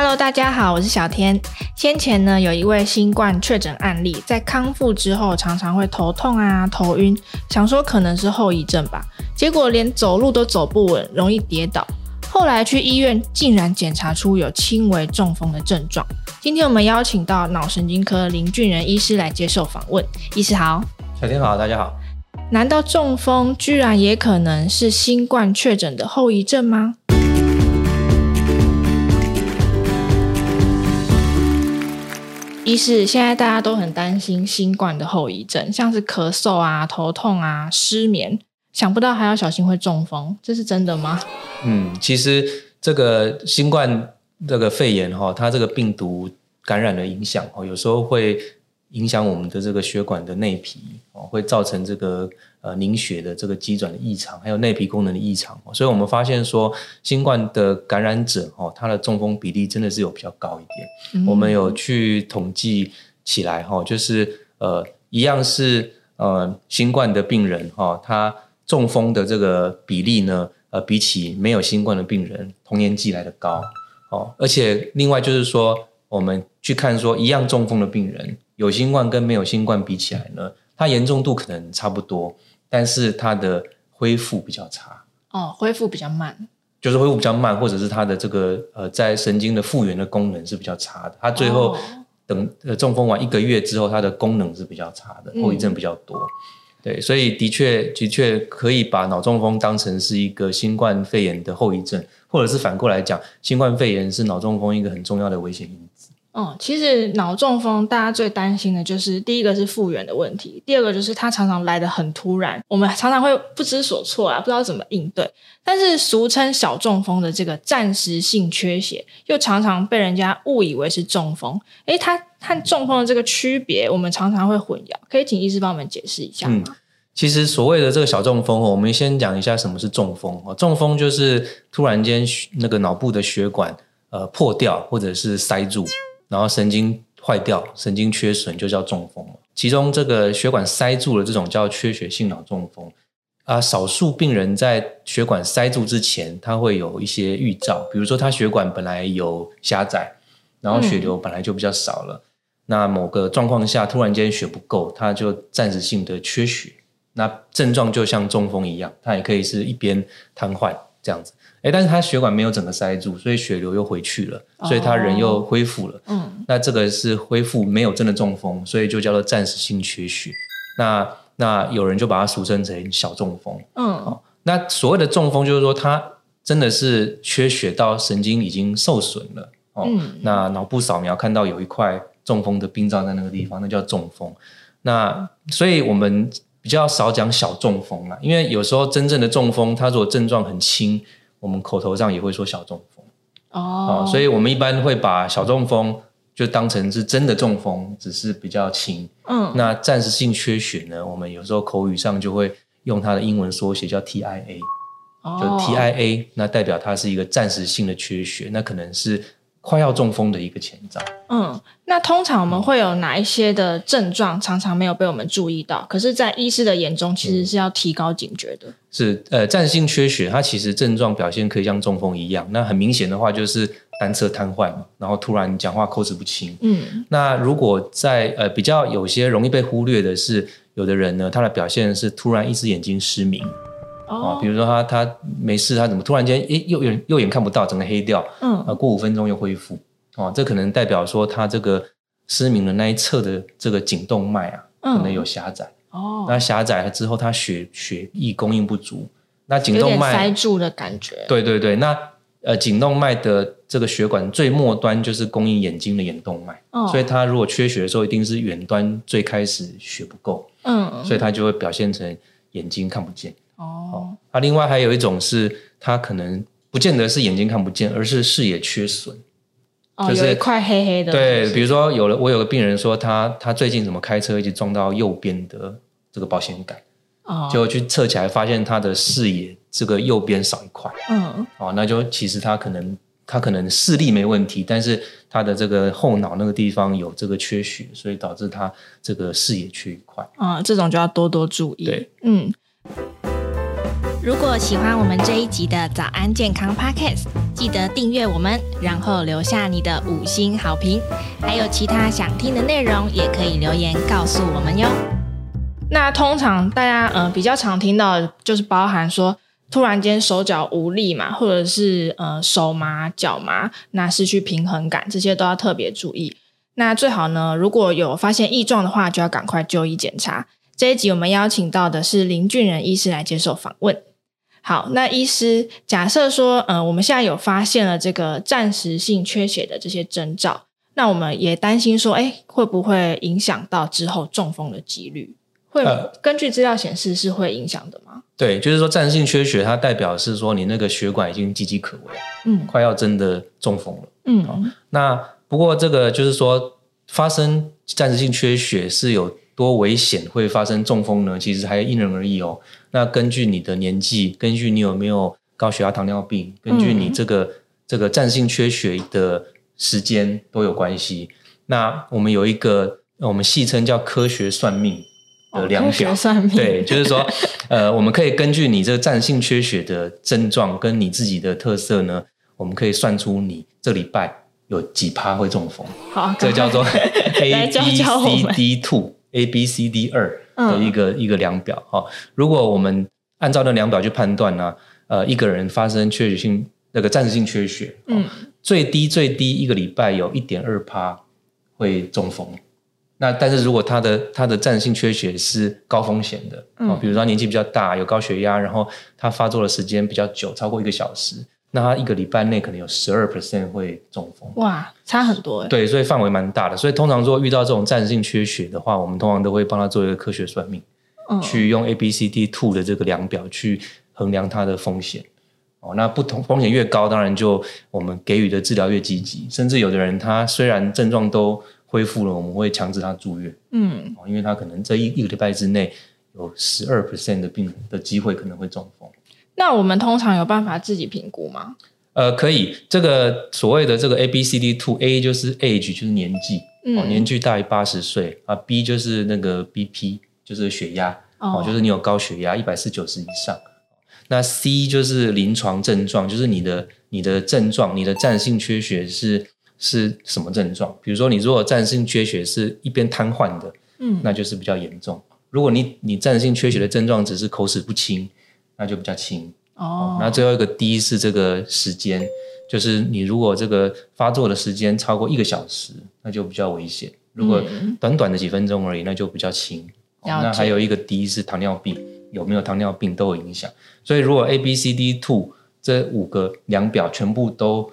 Hello，大家好，我是小天。先前呢，有一位新冠确诊案例，在康复之后常常会头痛啊、头晕，想说可能是后遗症吧，结果连走路都走不稳，容易跌倒。后来去医院，竟然检查出有轻微中风的症状。今天我们邀请到脑神经科林俊仁医师来接受访问。医师好，小天好，大家好。难道中风居然也可能是新冠确诊的后遗症吗？一是，现在大家都很担心新冠的后遗症，像是咳嗽啊、头痛啊、失眠，想不到还要小心会中风，这是真的吗？嗯，其实这个新冠这个肺炎哈，它这个病毒感染的影响哦，有时候会影响我们的这个血管的内皮哦，会造成这个呃凝血的这个机转的异常，还有内皮功能的异常。所以我们发现说，新冠的感染者哦，他的中风比例真的是有比较高一点。嗯、我们有去统计起来哈，就是呃一样是呃新冠的病人哈，他中风的这个比例呢。呃，比起没有新冠的病人，同年纪来的高哦，而且另外就是说，我们去看说，一样中风的病人，有新冠跟没有新冠比起来呢，它严重度可能差不多，但是它的恢复比较差。哦，恢复比较慢，就是恢复比较慢，或者是它的这个呃，在神经的复原的功能是比较差的，它最后等呃中风完一个月之后，它的功能是比较差的，后遗症比较多。嗯对，所以的确的确可以把脑中风当成是一个新冠肺炎的后遗症，或者是反过来讲，新冠肺炎是脑中风一个很重要的危险因哦，其实脑中风大家最担心的就是第一个是复原的问题，第二个就是它常常来得很突然，我们常常会不知所措啊，不知道怎么应对。但是俗称小中风的这个暂时性缺血，又常常被人家误以为是中风。诶，它和中风的这个区别，我们常常会混淆，可以请医师帮我们解释一下吗？嗯，其实所谓的这个小中风，我们先讲一下什么是中风。中风就是突然间那个脑部的血管呃破掉或者是塞住。然后神经坏掉，神经缺损就叫中风。其中这个血管塞住了，这种叫缺血性脑中风啊。少数病人在血管塞住之前，他会有一些预兆，比如说他血管本来有狭窄，然后血流本来就比较少了。那某个状况下突然间血不够，他就暂时性的缺血。那症状就像中风一样，他也可以是一边瘫痪这样子。哎，但是他血管没有整个塞住，所以血流又回去了，所以他人又恢复了。哦、嗯，那这个是恢复，没有真的中风，所以就叫做暂时性缺血。那那有人就把它俗称成小中风。嗯，哦，那所谓的中风就是说，他真的是缺血到神经已经受损了。哦，嗯、那脑部扫描看到有一块中风的病灶在那个地方，那叫中风。那所以我们比较少讲小中风了，因为有时候真正的中风，它如果症状很轻。我们口头上也会说小中风哦，所以我们一般会把小中风就当成是真的中风，只是比较轻。嗯，那暂时性缺血呢，我们有时候口语上就会用它的英文缩写叫 TIA，就 TIA，那代表它是一个暂时性的缺血，那可能是。快要中风的一个前兆。嗯，那通常我们会有哪一些的症状，常常没有被我们注意到？可是，在医师的眼中，其实是要提高警觉的。是，呃，暂时性缺血，它其实症状表现可以像中风一样。那很明显的话，就是单侧瘫痪嘛，然后突然讲话口齿不清。嗯，那如果在呃比较有些容易被忽略的是，有的人呢，他的表现是突然一只眼睛失明。哦，比如说他他没事，他怎么突然间诶右眼右眼看不到，整个黑掉，嗯，啊过五分钟又恢复，哦，这可能代表说他这个失明的那一侧的这个颈动脉啊，可能有狭窄，哦，那狭窄了之后，他血血液供应不足，那颈动脉塞住的感觉，对对对，那呃颈动脉的这个血管最末端就是供应眼睛的眼动脉，哦，所以他如果缺血的时候，一定是远端最开始血不够，嗯，所以他就会表现成眼睛看不见。哦，啊，另外还有一种是，他可能不见得是眼睛看不见，而是视野缺损，哦，就是有一块黑黑的。对，比如说有了，我有个病人说他，他他最近怎么开车一直撞到右边的这个保险杆，哦，就去测起来发现他的视野这个右边少一块，嗯，哦，那就其实他可能他可能视力没问题，但是他的这个后脑那个地方有这个缺血，所以导致他这个视野缺一块，啊，这种就要多多注意。对，嗯。如果喜欢我们这一集的早安健康 Podcast，记得订阅我们，然后留下你的五星好评。还有其他想听的内容，也可以留言告诉我们哟。那通常大家呃比较常听到就是包含说突然间手脚无力嘛，或者是呃手麻脚麻，那失去平衡感，这些都要特别注意。那最好呢，如果有发现异状的话，就要赶快就医检查。这一集我们邀请到的是林俊仁医师来接受访问。好，那医师假设说，呃，我们现在有发现了这个暂时性缺血的这些征兆，那我们也担心说，哎，会不会影响到之后中风的几率？会，根据资料显示是会影响的吗？对，就是说暂时性缺血，它代表是说你那个血管已经岌岌可危，嗯，快要真的中风了，嗯，哦，那。不过，这个就是说，发生暂时性缺血是有多危险，会发生中风呢？其实还因人而异哦。那根据你的年纪，根据你有没有高血压、糖尿病，根据你这个、嗯、这个暂时性缺血的时间都有关系。那我们有一个，我们戏称叫科学算命的量表，算命。对，就是说，呃，我们可以根据你这个暂时性缺血的症状跟你自己的特色呢，我们可以算出你这礼拜。有几趴会中风？好，这个叫做 A B C D two A B C D 二的一个、嗯、一个量表。哈，如果我们按照那量表去判断呢，呃，一个人发生缺血性那个暂时性缺血，嗯，最低最低一个礼拜有一点二趴会中风。那但是如果他的他的暂时性缺血是高风险的，嗯，比如说他年纪比较大，有高血压，然后他发作的时间比较久，超过一个小时。那他一个礼拜内可能有十二 percent 会中风，哇，差很多哎。对，所以范围蛮大的。所以通常如果遇到这种暂时性缺血的话，我们通常都会帮他做一个科学算命，嗯、去用 A B C D two 的这个量表去衡量他的风险。哦，那不同风险越高，当然就我们给予的治疗越积极。甚至有的人他虽然症状都恢复了，我们会强制他住院。嗯，因为他可能这一一个礼拜之内有十二 percent 的病人的机会可能会中风。那我们通常有办法自己评估吗？呃，可以。这个所谓的这个 A B C D two，A 就是 age，就是年纪，嗯、哦，年纪大于八十岁啊。B 就是那个 B P，就是血压，哦，哦，就是你有高血压一百四九十以上。那 C 就是临床症状，就是你的你的症状，你的暂时性缺血是是什么症状？比如说，你如果暂时性缺血是一边瘫痪的，嗯，那就是比较严重。如果你你暂时性缺血的症状只是口齿不清。那就比较轻哦。那最后一个 D 是这个时间，就是你如果这个发作的时间超过一个小时，那就比较危险。如果短短的几分钟而已，那就比较轻。嗯、那还有一个 D 是糖尿病，有没有糖尿病都有影响。所以如果 A B C D two 这五个量表全部都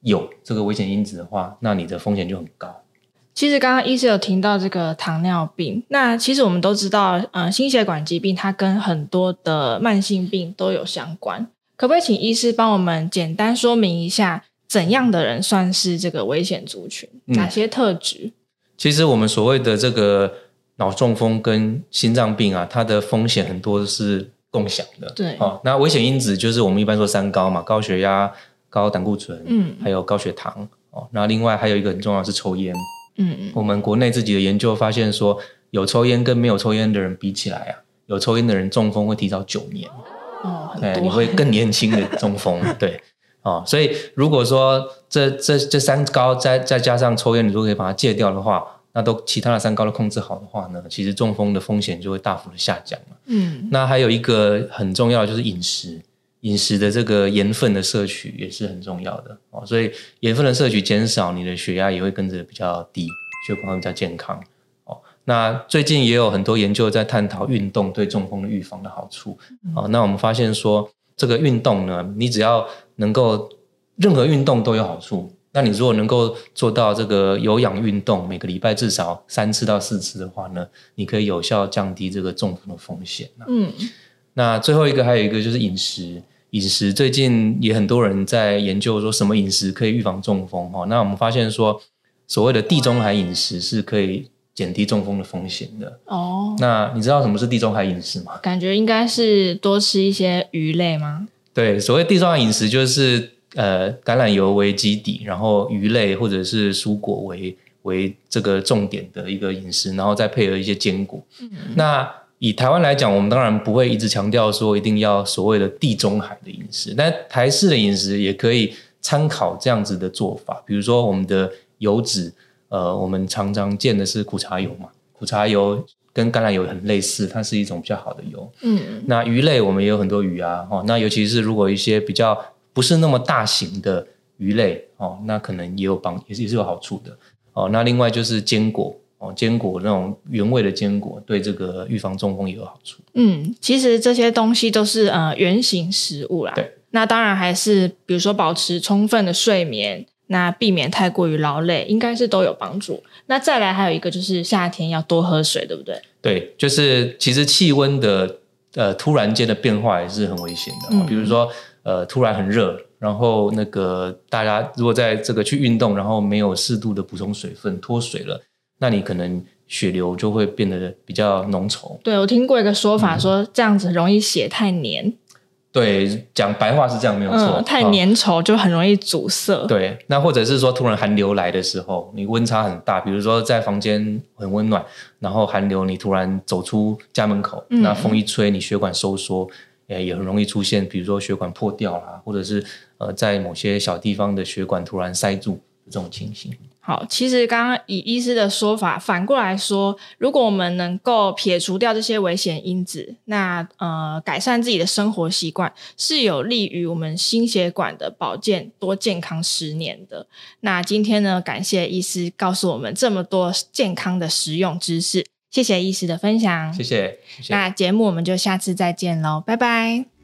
有这个危险因子的话，那你的风险就很高。其实刚刚医师有提到这个糖尿病，那其实我们都知道，呃，心血管疾病它跟很多的慢性病都有相关。可不可以请医师帮我们简单说明一下，怎样的人算是这个危险族群？哪些特质？嗯，其实我们所谓的这个脑中风跟心脏病啊，它的风险很多是共享的。对，哦，那危险因子就是我们一般说三高嘛，高血压、高胆固醇，嗯，还有高血糖。哦，那另外还有一个很重要是抽烟。嗯，我们国内自己的研究发现说，有抽烟跟没有抽烟的人比起来啊，有抽烟的人中风会提早九年。哦，对，你会更年轻的中风。对，哦，所以如果说这这这三高再再加上抽烟，你如果可以把它戒掉的话，那都其他的三高都控制好的话呢，其实中风的风险就会大幅的下降了。嗯，那还有一个很重要的就是饮食。饮食的这个盐分的摄取也是很重要的哦，所以盐分的摄取减少，你的血压也会跟着比较低，血管会比较健康哦。那最近也有很多研究在探讨运动对中风的预防的好处哦。那我们发现说，这个运动呢，你只要能够任何运动都有好处。那你如果能够做到这个有氧运动，每个礼拜至少三次到四次的话呢，你可以有效降低这个中风的风险。嗯，那最后一个还有一个就是饮食。饮食最近也很多人在研究说什么饮食可以预防中风哈，那我们发现说所谓的地中海饮食是可以减低中风的风险的哦。那你知道什么是地中海饮食吗？感觉应该是多吃一些鱼类吗？对，所谓地中海饮食就是呃橄榄油为基底，然后鱼类或者是蔬果为为这个重点的一个饮食，然后再配合一些坚果。嗯，那以台湾来讲，我们当然不会一直强调说一定要所谓的地中海的饮食，但台式的饮食也可以参考这样子的做法。比如说我们的油脂，呃，我们常常见的是苦茶油嘛，苦茶油跟橄榄油很类似，它是一种比较好的油。嗯，那鱼类我们也有很多鱼啊，哦，那尤其是如果一些比较不是那么大型的鱼类，哦，那可能也有帮，也是也是有好处的。哦，那另外就是坚果哦，坚果那种原味的坚果，对这个预防中风也有好处。嗯，其实这些东西都是呃原型食物啦。对，那当然还是比如说保持充分的睡眠，那避免太过于劳累，应该是都有帮助。那再来还有一个就是夏天要多喝水，对不对？对，就是其实气温的呃突然间的变化也是很危险的。嗯，比如说呃突然很热。然后那个大家如果在这个去运动，然后没有适度的补充水分，脱水了，那你可能血流就会变得比较浓稠。对，我听过一个说法，嗯、说这样子容易血太黏。对，讲白话是这样没有错。嗯、太粘稠就很容易阻塞。哦。对，那或者是说突然寒流来的时候，你温差很大，比如说在房间很温暖，然后寒流你突然走出家门口，嗯、那风一吹，你血管收缩。也很容易出现，比如说血管破掉啦，或者是呃，在某些小地方的血管突然塞住这种情形。好，其实刚刚以医师的说法，反过来说，如果我们能够撇除掉这些危险因子，那呃，改善自己的生活习惯，是有利于我们心血管的保健，多健康十年的。那今天呢，感谢医师告诉我们这么多健康的实用知识。谢谢医师的分享，谢谢。谢谢。那节目我们就下次再见喽，拜拜。